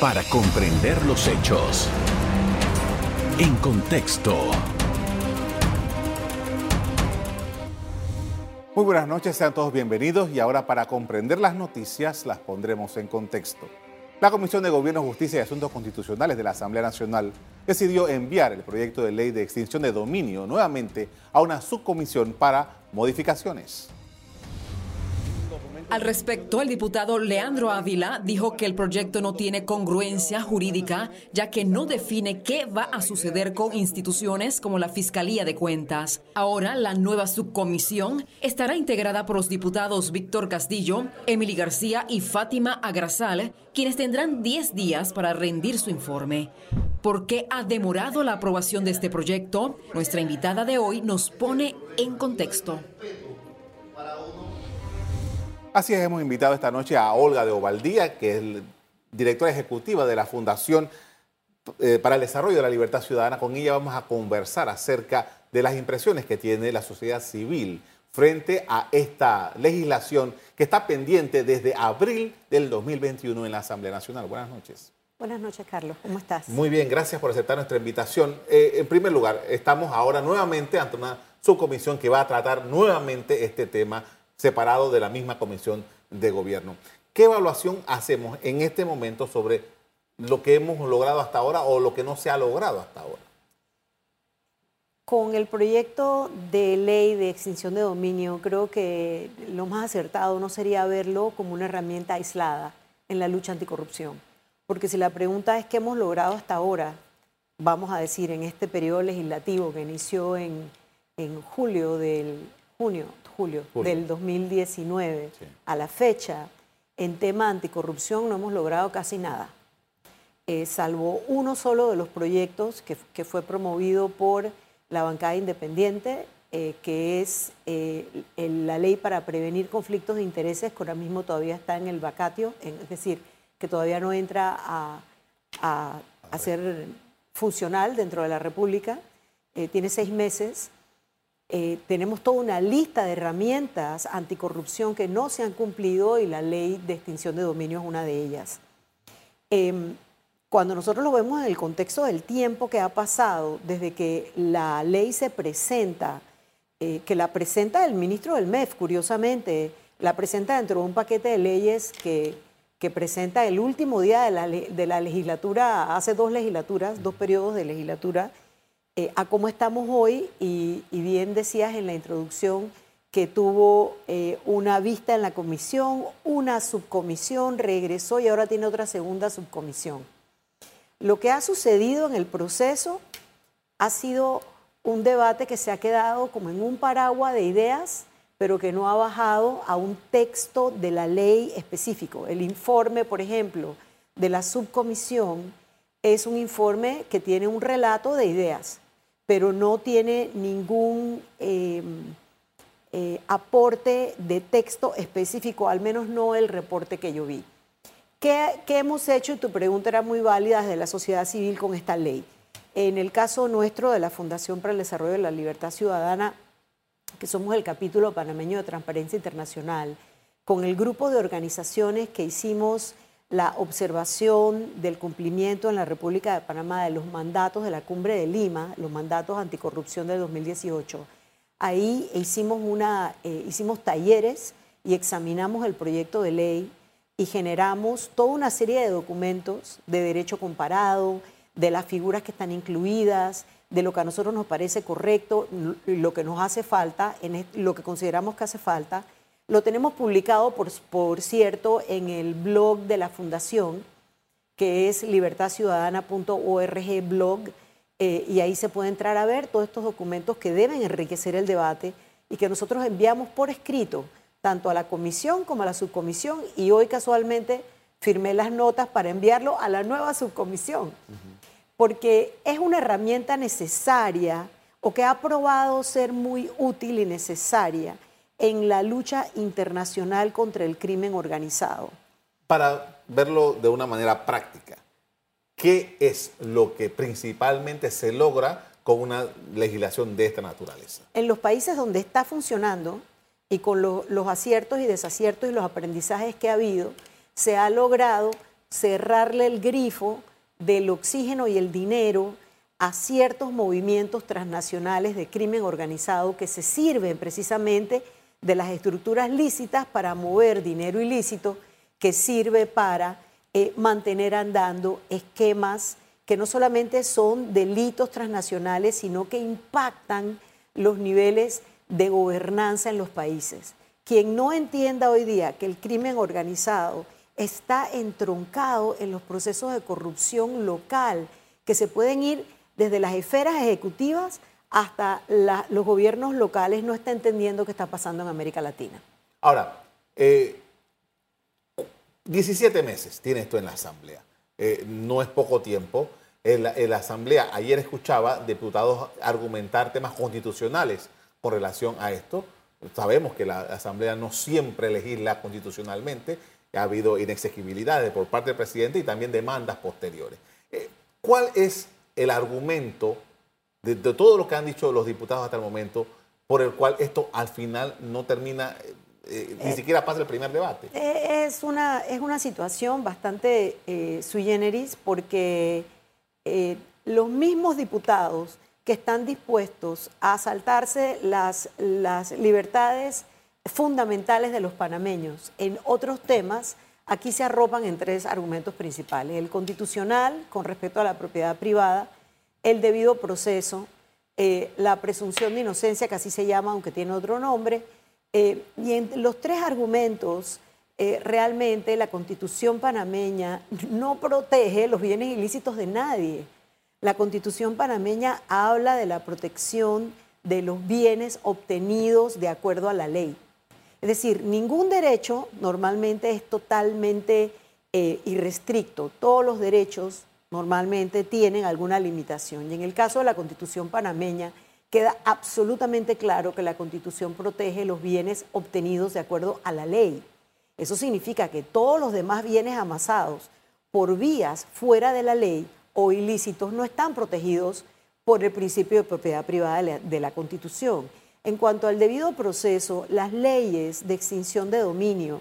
para comprender los hechos. En contexto. Muy buenas noches, sean todos bienvenidos y ahora para comprender las noticias las pondremos en contexto. La Comisión de Gobierno, Justicia y Asuntos Constitucionales de la Asamblea Nacional decidió enviar el proyecto de ley de extinción de dominio nuevamente a una subcomisión para modificaciones. Al respecto, el diputado Leandro Ávila dijo que el proyecto no tiene congruencia jurídica, ya que no define qué va a suceder con instituciones como la Fiscalía de Cuentas. Ahora, la nueva subcomisión estará integrada por los diputados Víctor Castillo, Emily García y Fátima Agrasal, quienes tendrán 10 días para rendir su informe. ¿Por qué ha demorado la aprobación de este proyecto? Nuestra invitada de hoy nos pone en contexto. Así es, hemos invitado esta noche a Olga de Ovaldía, que es directora ejecutiva de la Fundación eh, para el Desarrollo de la Libertad Ciudadana. Con ella vamos a conversar acerca de las impresiones que tiene la sociedad civil frente a esta legislación que está pendiente desde abril del 2021 en la Asamblea Nacional. Buenas noches. Buenas noches, Carlos. ¿Cómo estás? Muy bien, gracias por aceptar nuestra invitación. Eh, en primer lugar, estamos ahora nuevamente ante una subcomisión que va a tratar nuevamente este tema separado de la misma comisión de gobierno. ¿Qué evaluación hacemos en este momento sobre lo que hemos logrado hasta ahora o lo que no se ha logrado hasta ahora? Con el proyecto de ley de extinción de dominio, creo que lo más acertado no sería verlo como una herramienta aislada en la lucha anticorrupción. Porque si la pregunta es qué hemos logrado hasta ahora, vamos a decir, en este periodo legislativo que inició en, en julio del junio julio, del 2019 a la fecha, en tema anticorrupción no hemos logrado casi nada, eh, salvo uno solo de los proyectos que, fue promovido por la bancada independiente, eh, que es eh, la ley para prevenir conflictos de intereses, que ahora mismo todavía está en el vacatio, es decir, que todavía no entra a, a ser funcional dentro de la República, tiene seis meses eh, tenemos toda una lista de herramientas anticorrupción que no se han cumplido y la ley de extinción de dominio es una de ellas. Em, cuando nosotros lo vemos en el contexto del tiempo que ha pasado desde que la ley se presenta, eh, que la presenta el ministro del MEF, curiosamente, la presenta dentro de un paquete de leyes que, que presenta el último día de la, de la legislatura, hace dos legislaturas, dos periodos de legislatura, eh, a cómo estamos hoy y, bien decías en la introducción que tuvo eh, una vista en la comisión, una subcomisión, regresó y ahora tiene otra segunda subcomisión. Lo que ha sucedido en el proceso ha sido un debate que se ha quedado como en un paraguas de ideas, pero que no ha bajado a un texto de la ley específico. El informe, por ejemplo, de la subcomisión es un informe que tiene un relato de ideas pero no tiene ningún em, eh, aporte de texto específico, al menos no el reporte que yo vi. ¿Qué, hemos hecho? Y tu pregunta era muy válida desde la sociedad civil con esta ley. En el caso nuestro de la Fundación para el Desarrollo de la Libertad Ciudadana, que somos el capítulo panameño de Transparencia Internacional, con el grupo de organizaciones que hicimos la observación del cumplimiento en la República de Panamá de los mandatos de la Cumbre de Lima, los mandatos anticorrupción del 2018. Ahí hicimos, una, eh, hicimos talleres y examinamos el proyecto de ley y generamos toda una serie de documentos de derecho comparado, de las figuras que están incluidas, de lo que a nosotros nos parece correcto, lo que nos hace falta, en lo que consideramos que hace falta, lo tenemos publicado, por, por cierto, en el blog de la Fundación, que es libertadciudadana.org blog, eh, y ahí se puede entrar a ver todos estos documentos que deben enriquecer el debate y que nosotros enviamos por escrito, tanto a la comisión como a la subcomisión, y hoy casualmente firmé las notas para enviarlo a la nueva subcomisión, porque es una herramienta necesaria o que ha probado ser muy útil y necesaria en la lucha internacional contra el crimen organizado. Para verlo de una manera práctica, ¿qué es lo que principalmente se logra con una legislación de esta naturaleza? En los países donde está funcionando y con los aciertos y desaciertos y los aprendizajes que ha habido, se ha logrado cerrarle el grifo del oxígeno y el dinero a ciertos movimientos transnacionales de crimen organizado que se sirven precisamente de las estructuras lícitas para mover dinero ilícito que sirve para eh, mantener andando esquemas que no solamente son delitos transnacionales, sino que impactan los niveles de gobernanza en los países. Quien no entienda hoy día que el crimen organizado está entroncado en los procesos de corrupción local, que se pueden ir desde las esferas ejecutivas hasta los gobiernos locales, no está entendiendo qué está pasando en América Latina. Ahora, 17 eh, meses tiene esto en la Asamblea. Eh, no es poco tiempo. En la, Asamblea, ayer escuchaba diputados argumentar temas constitucionales con relación a esto. Sabemos que la Asamblea no siempre legisla constitucionalmente, ha habido inexegibilidades por parte del presidente y también demandas posteriores. Eh, ¿Cuál es el argumento de, todo lo que han dicho los diputados hasta el momento por el cual esto al final no termina, eh, ni eh, siquiera pasa el primer debate? Es una, es una situación bastante sui generis porque los mismos diputados que están dispuestos a saltarse las, las libertades fundamentales de los panameños. En otros temas, aquí se arropan en tres argumentos principales. El constitucional, con respecto a la propiedad privada, el debido proceso, eh, la presunción de inocencia, que así se llama, aunque tiene otro nombre. Eh, y en los tres argumentos, eh, realmente la constitución panameña no protege los bienes ilícitos de nadie. La constitución panameña habla de la protección de los bienes obtenidos de acuerdo a la ley. Es decir, ningún derecho normalmente es totalmente eh, irrestricto. Todos los derechos normalmente tienen alguna limitación. Y en el caso de la constitución panameña, queda absolutamente claro que la constitución protege los bienes obtenidos de acuerdo a la ley. Eso significa que todos los demás bienes amasados por vías fuera de la ley o ilícitos no están protegidos por el principio de propiedad privada de la, constitución. En cuanto al debido proceso, las leyes de extinción de dominio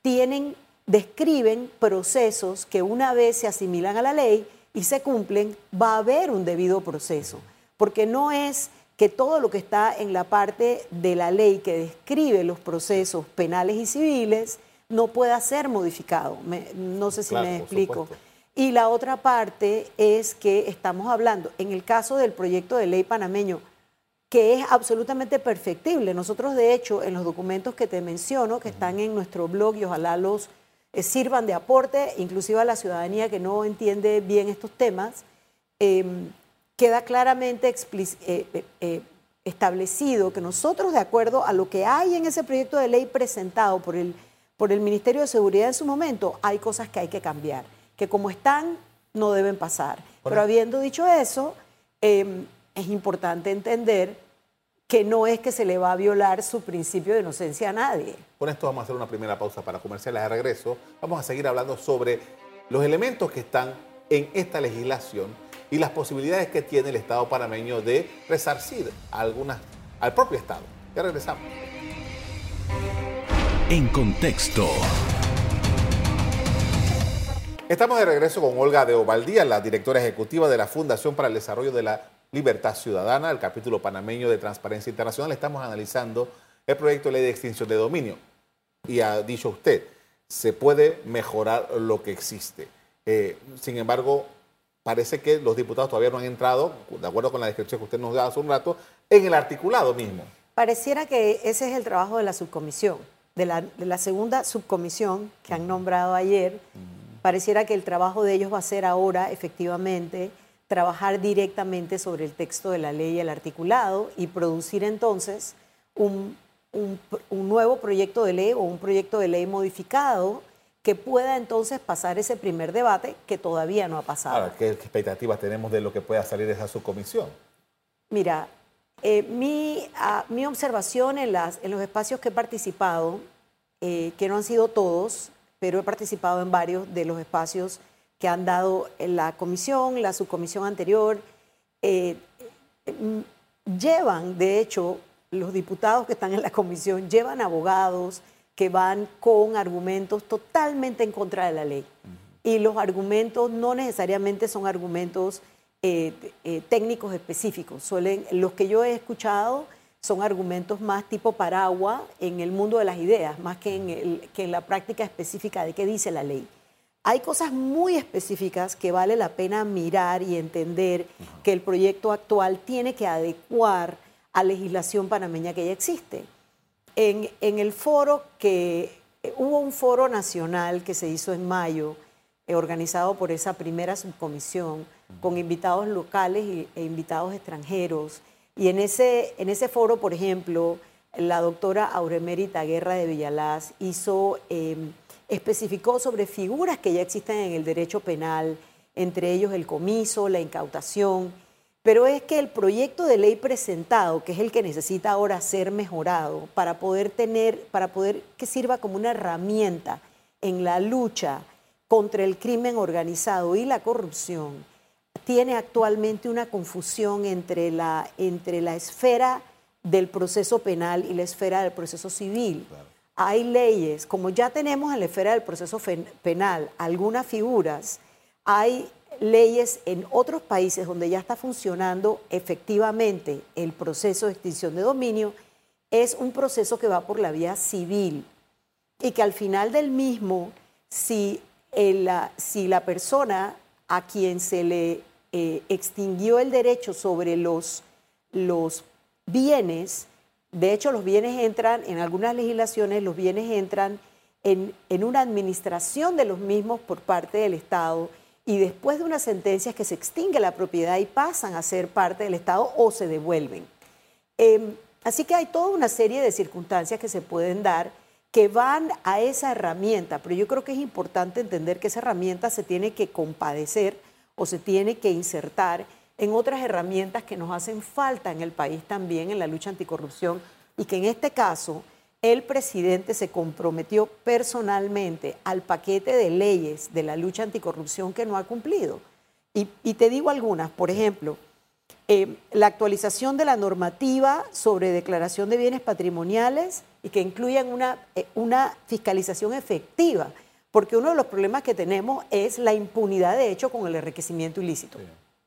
tienen, describen procesos que una vez se asimilan a la ley y se cumplen, va a haber un debido proceso, porque no es que todo lo que está en la parte de la ley que describe los procesos penales y civiles no pueda ser modificado. no sé si me explico. Y la otra parte es que estamos hablando, en el caso del proyecto de ley panameño, que es absolutamente perfectible. Nosotros, de hecho, en los documentos que te menciono, que están en nuestro blog y ojalá los eh, sirvan de aporte, inclusive a la ciudadanía que no entiende bien estos temas, em, queda claramente eh, eh, establecido que nosotros, de acuerdo a lo que hay en ese proyecto de ley presentado por el, por el Ministerio de Seguridad en su momento, hay cosas que hay que cambiar, que como están, no deben pasar. Pero habiendo dicho eso, em, es importante entender que no es que se le va a violar su principio de inocencia a nadie. Con esto vamos a hacer una primera pausa para comerciales de regreso. Vamos a seguir hablando sobre los elementos que están en esta legislación y las posibilidades que tiene el Estado panameño de resarcir algunas, al propio Estado. Ya regresamos. En contexto. Estamos de regreso con Olga de Ovaldía, la directora ejecutiva de la Fundación para el Desarrollo de la Libertad Ciudadana, el capítulo panameño de Transparencia Internacional, estamos analizando el proyecto de ley de extinción de dominio. Y ha dicho usted, se puede mejorar lo que existe. Eh, sin embargo, parece que los diputados todavía no han entrado, de acuerdo con la descripción que usted nos dio hace un rato, en el articulado mismo. Pareciera que ese es el trabajo de la subcomisión, de la, de la segunda subcomisión que han nombrado ayer. Pareciera que el trabajo de ellos va a ser ahora, efectivamente, trabajar directamente sobre el texto de la ley y el articulado y producir entonces un, nuevo proyecto de ley o un proyecto de ley modificado que pueda entonces pasar ese primer debate que todavía no ha pasado. ¿qué expectativas tenemos de lo que pueda salir de esa subcomisión? Mira, eh, mi, ah, mi, observación en, las, en los espacios que he participado, eh, que no han sido todos, pero he participado en varios de los espacios que han dado la comisión, la subcomisión anterior, eh, llevan, de hecho, los diputados que están en la comisión, llevan abogados que van con argumentos totalmente en contra de la ley. y los argumentos no necesariamente son argumentos eh, eh, técnicos específicos. Suelen, los que yo he escuchado son argumentos más tipo paraguas en el mundo de las ideas, más que en, que en la práctica específica de qué dice la ley. Hay cosas muy específicas que vale la pena mirar y entender que el proyecto actual tiene que adecuar a legislación panameña que ya existe. En, en el foro que eh, hubo un foro nacional que se hizo en mayo, eh, organizado por esa primera subcomisión, con invitados locales e invitados extranjeros. Y en ese, en ese foro, por ejemplo, la doctora Auremérita Guerra de Villalaz hizo... Em, especificó sobre figuras que ya existen en el derecho penal, entre ellos el comiso, la incautación, pero es que el proyecto de ley presentado, que es el que necesita ahora ser mejorado para poder tener, para poder que sirva como una herramienta en la lucha contra el crimen organizado y la corrupción, tiene actualmente una confusión entre la, entre la esfera del proceso penal y la esfera del proceso civil hay leyes, como ya tenemos en la esfera del proceso penal algunas figuras, hay leyes en otros países donde ya está funcionando efectivamente el proceso de extinción de dominio, es un proceso que va por la vía civil y que al final del mismo, si, la, si la persona a quien se le eh, extinguió el derecho sobre los, los bienes, de hecho, los bienes entran, en algunas legislaciones, los bienes entran en, una administración de los mismos por parte del Estado y después de una sentencia que se extingue la propiedad y pasan a ser parte del Estado o se devuelven. Em, así que hay toda una serie de circunstancias que se pueden dar que van a esa herramienta, pero yo creo que es importante entender que esa herramienta se tiene que compadecer o se tiene que insertar en otras herramientas que nos hacen falta en el país también en la lucha anticorrupción y que en este caso el presidente se comprometió personalmente al paquete de leyes de la lucha anticorrupción que no ha cumplido. Y, te digo algunas, por ejemplo, eh, la actualización de la normativa sobre declaración de bienes patrimoniales y que incluyan una, eh, una fiscalización efectiva, porque uno de los problemas que tenemos es la impunidad de hecho con el enriquecimiento ilícito.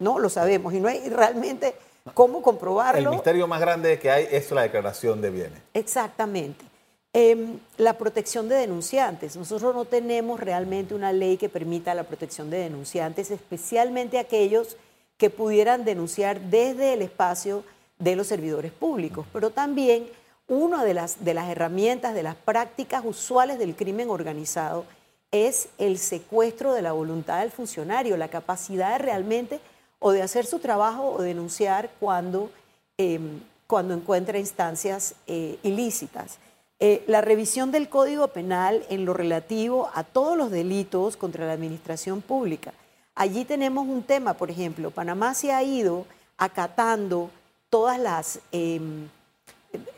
No, lo sabemos y no hay realmente cómo comprobarlo. El misterio más grande que hay es la declaración de bienes. Exactamente. Em, la protección de denunciantes. Nosotros no tenemos realmente una ley que permita la protección de denunciantes, especialmente aquellos que pudieran denunciar desde el espacio de los servidores públicos, pero también una de las, de las herramientas, de las prácticas usuales del crimen organizado es el secuestro de la voluntad del funcionario, la capacidad de realmente o de hacer su trabajo o denunciar cuando, em, cuando encuentra instancias eh, ilícitas. Eh, la revisión del Código Penal en lo relativo a todos los delitos contra la administración pública. Allí tenemos un tema, por ejemplo, Panamá se ha ido acatando todas las, em,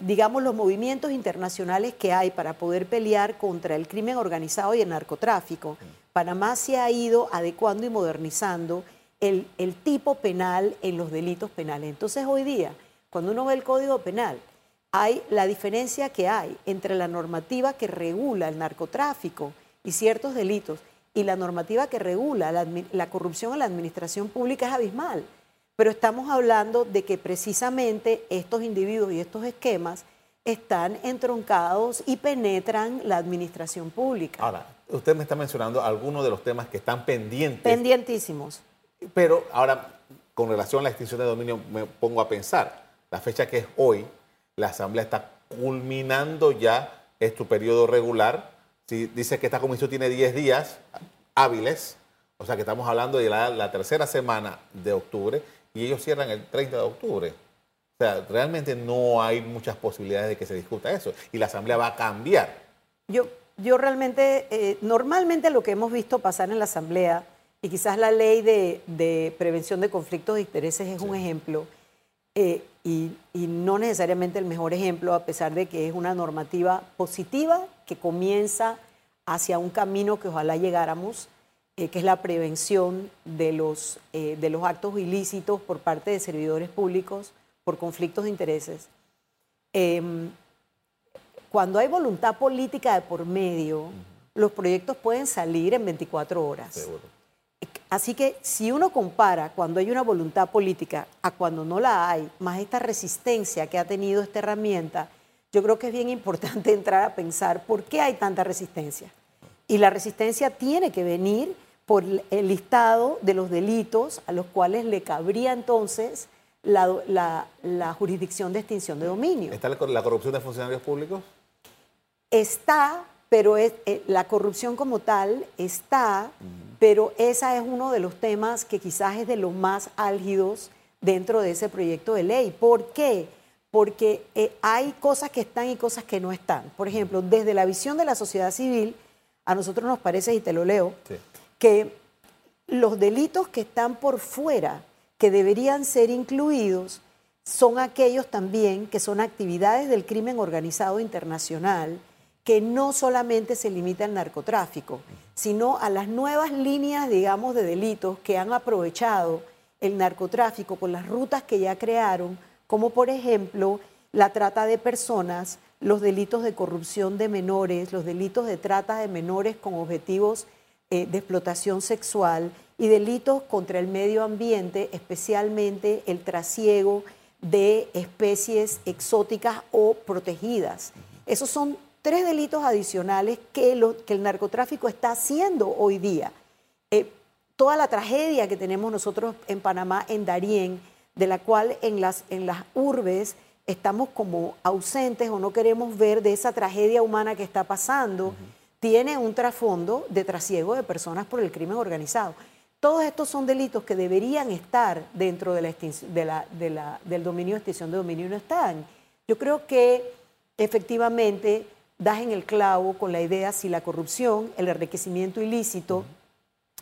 digamos, los movimientos internacionales que hay para poder pelear contra el crimen organizado y el narcotráfico. Panamá se ha ido adecuando y modernizando el, tipo penal en los delitos penales. Entonces hoy día, cuando uno ve el Código Penal, hay la diferencia que hay entre la normativa que regula el narcotráfico y ciertos delitos y la normativa que regula la, corrupción en la administración pública es abismal. Pero estamos hablando de que precisamente estos individuos y estos esquemas están entroncados y penetran la administración pública. Ahora, usted me está mencionando algunos de los temas que están pendientes. Pendientísimos. Pero ahora, con relación a la extinción de dominio, me pongo a pensar, la fecha que es hoy, la Asamblea está culminando ya este periodo regular. Si dice que esta comisión tiene 10 días hábiles, o sea que estamos hablando de la, tercera semana de octubre y ellos cierran el 30 de octubre. O sea, realmente no hay muchas posibilidades de que se discuta eso y la Asamblea va a cambiar. Yo, yo realmente, eh, normalmente lo que hemos visto pasar en la Asamblea y quizás la ley de, prevención de conflictos de intereses es un ejemplo, eh, y, no necesariamente el mejor ejemplo, a pesar de que es una normativa positiva que comienza hacia un camino que ojalá llegáramos, eh, que es la prevención de los, eh, de los actos ilícitos por parte de servidores públicos por conflictos de intereses. Em, cuando hay voluntad política de por medio, los proyectos pueden salir en 24 horas. Así que si uno compara cuando hay una voluntad política a cuando no la hay, más esta resistencia que ha tenido esta herramienta, yo creo que es bien importante entrar a pensar por qué hay tanta resistencia. Y la resistencia tiene que venir por el listado de los delitos a los cuales le cabría entonces la, jurisdicción de extinción de dominio. ¿Está la corrupción de funcionarios públicos? Está, pero es, eh, la corrupción como tal está, pero ese es uno de los temas que quizás es de los más álgidos dentro de ese proyecto de ley. ¿Por qué? Porque eh, hay cosas que están y cosas que no están. Por ejemplo, desde la visión de la sociedad civil, a nosotros nos parece, y te lo leo, que los delitos que están por fuera, que deberían ser incluidos, son aquellos también que son actividades del crimen organizado internacional, que no solamente se limita al narcotráfico, sino a las nuevas líneas, digamos, de delitos que han aprovechado el narcotráfico con las rutas que ya crearon, como por ejemplo la trata de personas, los delitos de corrupción de menores, los delitos de trata de menores con objetivos eh, de explotación sexual y delitos contra el medio ambiente, especialmente el trasiego de especies exóticas o protegidas. Esos son tres delitos adicionales que, el narcotráfico está haciendo hoy día. Eh, toda la tragedia que tenemos nosotros en Panamá, en Darién, de la cual en las, en las urbes estamos como ausentes o no queremos ver de esa tragedia humana que está pasando, tiene un trasfondo de trasiego de personas por el crimen organizado. Todos estos son delitos que deberían estar dentro de la del dominio de extinción de dominio y no están. Yo creo que efectivamente das en el clavo con la idea si la corrupción, el enriquecimiento ilícito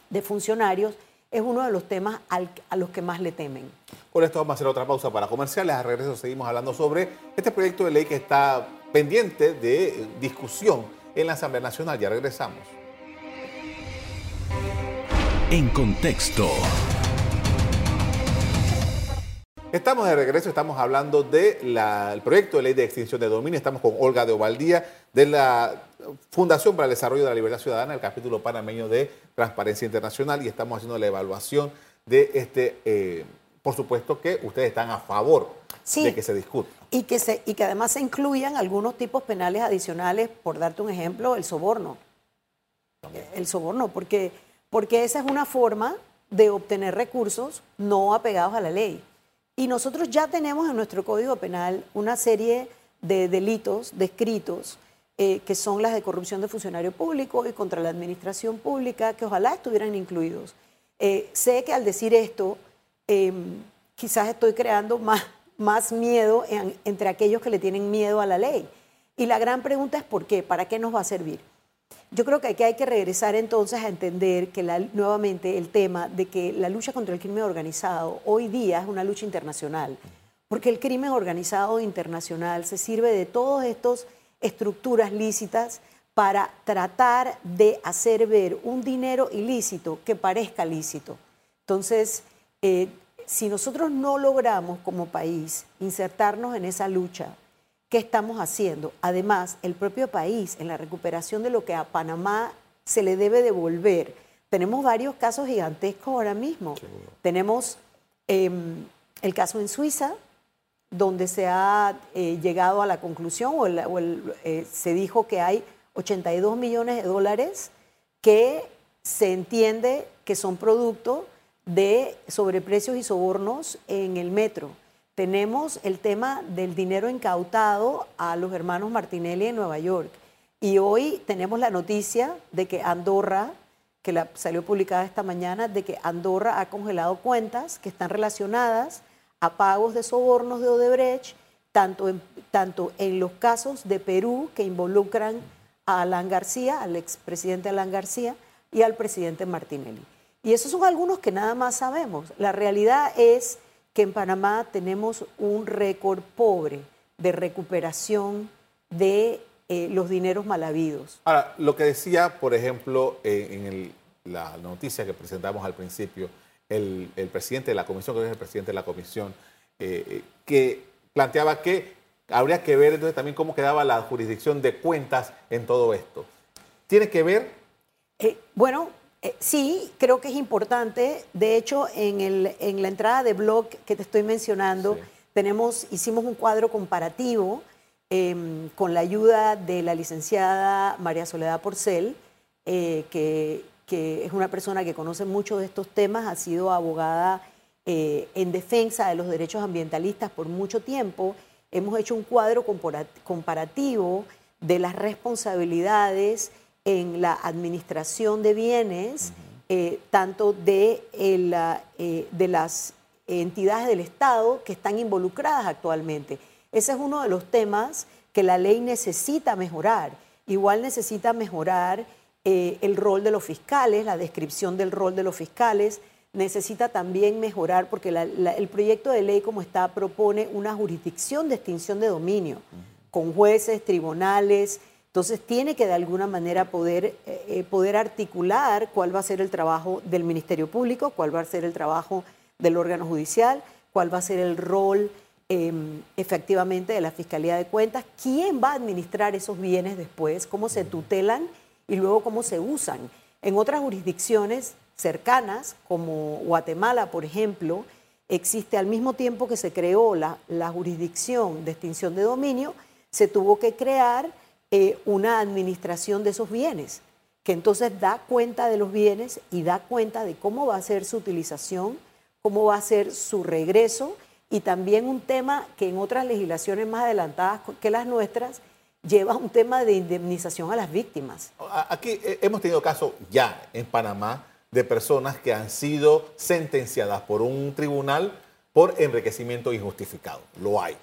de funcionarios es uno de los temas a los que más le temen. Con esto vamos a hacer otra pausa para comerciales. A regreso seguimos hablando sobre este proyecto de ley que está pendiente de discusión en la Asamblea Nacional. Ya regresamos. En contexto. Estamos de regreso, estamos hablando del proyecto de ley de extinción de dominio. Estamos con Olga de Ovaldía de la Fundación para el Desarrollo de la Libertad Ciudadana, el capítulo panameño de Transparencia Internacional, y estamos haciendo la evaluación de este, eh, por supuesto que ustedes están a favor de que se discute. Y que, se, y que además se incluyan algunos tipos penales adicionales, por darte un ejemplo, el soborno. El soborno, porque, porque esa es una forma de obtener recursos no apegados a la ley. Y nosotros ya tenemos en nuestro Código Penal una serie de delitos descritos eh, que son las de corrupción de funcionario público y contra la administración pública, que ojalá estuvieran incluidos. Eh, sé que al decir esto, em, quizás estoy creando más, más miedo entre aquellos que le tienen miedo a la ley. Y la gran pregunta es ¿por qué? ¿Para qué nos va a servir? Yo creo que aquí hay que regresar entonces a entender que nuevamente el tema de que la lucha contra el crimen organizado hoy día es una lucha internacional, porque el crimen organizado internacional se sirve de todas estas estructuras lícitas para tratar de hacer ver un dinero ilícito que parezca lícito. Entonces, eh, si nosotros no logramos como país insertarnos en esa lucha, ¿Qué estamos haciendo? Además, el propio país, en la recuperación de lo que a Panamá se le debe devolver, tenemos varios casos gigantescos ahora mismo. Tenemos em, el caso en Suiza, donde se ha eh, llegado a la conclusión o, eh, se dijo que hay 82 millones de dólares que se entiende que son producto de sobreprecios y sobornos en el metro. Tenemos el tema del dinero incautado a los hermanos Martinelli en Nueva York. Y hoy tenemos la noticia de que Andorra, que salió publicada esta mañana, de que Andorra ha congelado cuentas que están relacionadas a pagos de sobornos de Odebrecht, tanto en, tanto en los casos de Perú que involucran a Alan García, al expresidente Alan García, y al presidente Martinelli. Y esos son algunos que nada más sabemos. La realidad es que en Panamá tenemos un récord pobre de recuperación de eh, los dineros mal habidos. Ahora, lo que decía, por ejemplo, en la noticia que presentamos al principio, el, presidente de la comisión, que es el presidente de la comisión, eh, eh, que planteaba que habría que ver entonces también cómo quedaba la jurisdicción de cuentas en todo esto. ¿Tiene que ver? Eh, bueno, eh, sí, creo que es importante. De hecho, en, el, en la entrada de blog que te estoy mencionando, tenemos, hicimos un cuadro comparativo em, con la ayuda de la licenciada María Soledad Porcel, eh, que, que, es una persona que conoce mucho de estos temas, ha sido abogada en defensa de los derechos ambientalistas por mucho tiempo. Hemos hecho un cuadro comparativo de las responsabilidades en la administración de bienes, eh, tanto de, eh, de las entidades del Estado que están involucradas actualmente. Ese es uno de los temas que la ley necesita mejorar. Igual necesita mejorar eh, el rol de los fiscales, la descripción del rol de los fiscales. Necesita también mejorar, porque el proyecto de ley como está propone una jurisdicción de extinción de dominio, con jueces, tribunales, entonces tiene que de alguna manera poder, eh, eh, poder articular cuál va a ser el trabajo del Ministerio Público, cuál va a ser el trabajo del órgano judicial, cuál va a ser el rol em, efectivamente de la Fiscalía de Cuentas, quién va a administrar esos bienes después, cómo se tutelan y luego cómo se usan. En otras jurisdicciones cercanas, como Guatemala, por ejemplo, existe al mismo tiempo que se creó la, la jurisdicción de extinción de dominio, se tuvo que crear eh, una administración de esos bienes, que entonces da cuenta de los bienes y da cuenta de cómo va a ser su utilización, cómo va a ser su regreso y también un tema que en otras legislaciones más adelantadas que las nuestras lleva un tema de indemnización a las víctimas. Aquí eh, hemos tenido casos ya en Panamá de personas que han sido sentenciadas por un tribunal por enriquecimiento injustificado. Lo hay.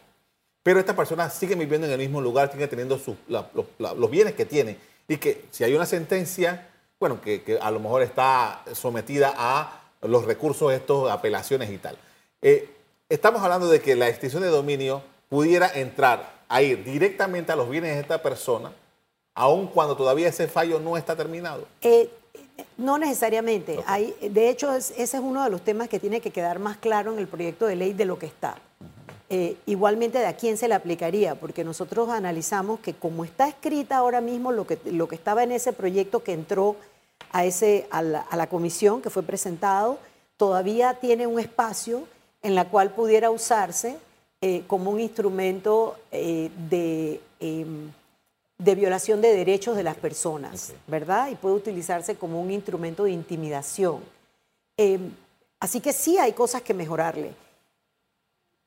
Pero estas personas siguen viviendo en el mismo lugar, siguen teniendo los, bienes que tienen. Y que si hay una sentencia, bueno, que, a lo mejor está sometida a los recursos estos, apelaciones y tal. Eh, estamos hablando de que la extinción de dominio pudiera entrar a ir directamente a los bienes de esta persona, aun cuando todavía ese fallo no está terminado. Eh, no necesariamente. Hay, de hecho, ese es uno de los temas que tiene que quedar más claro en el proyecto de ley de lo que está. Eh, igualmente de a quién se le aplicaría, porque nosotros analizamos que como está escrita ahora mismo lo que, lo que estaba en ese proyecto que entró a, ese, a, la, comisión que fue presentado, todavía tiene un espacio en la cual pudiera usarse eh, como un instrumento eh, de, em, de, violación de derechos de las personas, ¿verdad? Y puede utilizarse como un instrumento de intimidación. Em, así que sí hay cosas que mejorarle.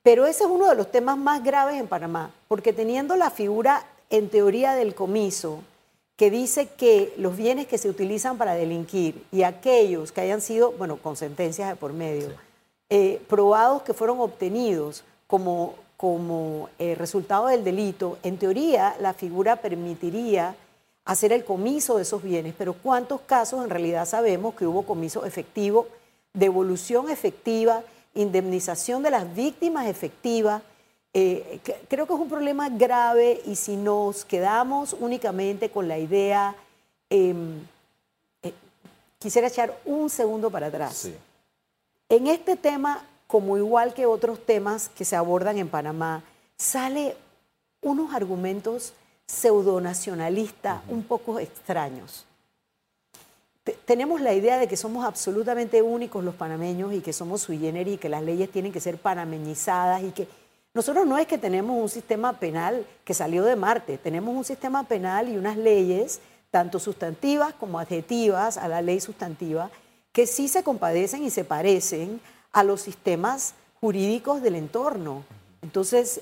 Pero ese es uno de los temas más graves en Panamá, porque teniendo la figura en teoría del comiso, que dice que los bienes que se utilizan para delinquir y aquellos que hayan sido, bueno, con sentencias de por medio, eh, probados que fueron obtenidos como, como eh, resultado del delito, en teoría la figura permitiría hacer el comiso de esos bienes, pero ¿cuántos casos en realidad sabemos que hubo comiso efectivo, devolución efectiva indemnización de las víctimas efectivas. Eh, creo que es un problema grave y si nos quedamos únicamente con la idea, em, eh, quisiera echar un segundo para atrás. En este tema, como igual que otros temas que se abordan en Panamá, sale unos argumentos pseudonacionalistas un poco extraños tenemos la idea de que somos absolutamente únicos los panameños y que somos sui generis y que las leyes tienen que ser panameñizadas y que nosotros no es que tenemos un sistema penal que salió de Marte, tenemos un sistema penal y unas leyes, tanto sustantivas como adjetivas a la ley sustantiva, que sí se compadecen y se parecen a los sistemas jurídicos del entorno. Entonces,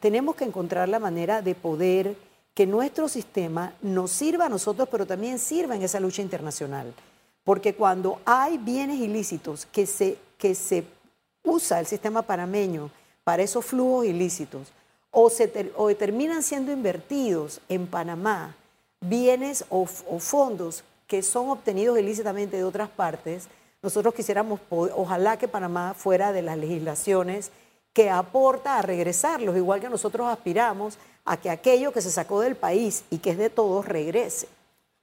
tenemos que encontrar la manera de poder que nuestro sistema nos sirva a nosotros, pero también sirva en esa lucha internacional. Porque cuando hay bienes ilícitos que se, que se usa el sistema panameño para esos flujos ilícitos, o, se o terminan siendo invertidos en Panamá bienes o fondos que son obtenidos ilícitamente de otras partes, nosotros quisiéramos, ojalá que Panamá fuera de las legislaciones que aporta a regresarlos, igual que nosotros aspiramos a que aquello que se sacó del país y que es de todos regrese.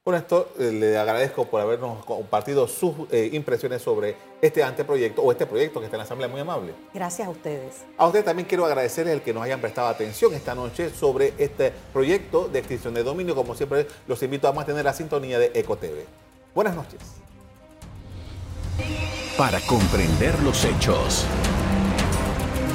Con esto eh, le agradezco por habernos compartido sus eh, impresiones sobre este anteproyecto o este proyecto que está en la Asamblea, muy amable. Gracias a ustedes. A ustedes también quiero agradecerles el que nos hayan prestado atención esta noche sobre este proyecto de extinción de dominio. Como siempre, los invito a mantener la sintonía de EcoTV. Buenas noches. Para comprender los hechos.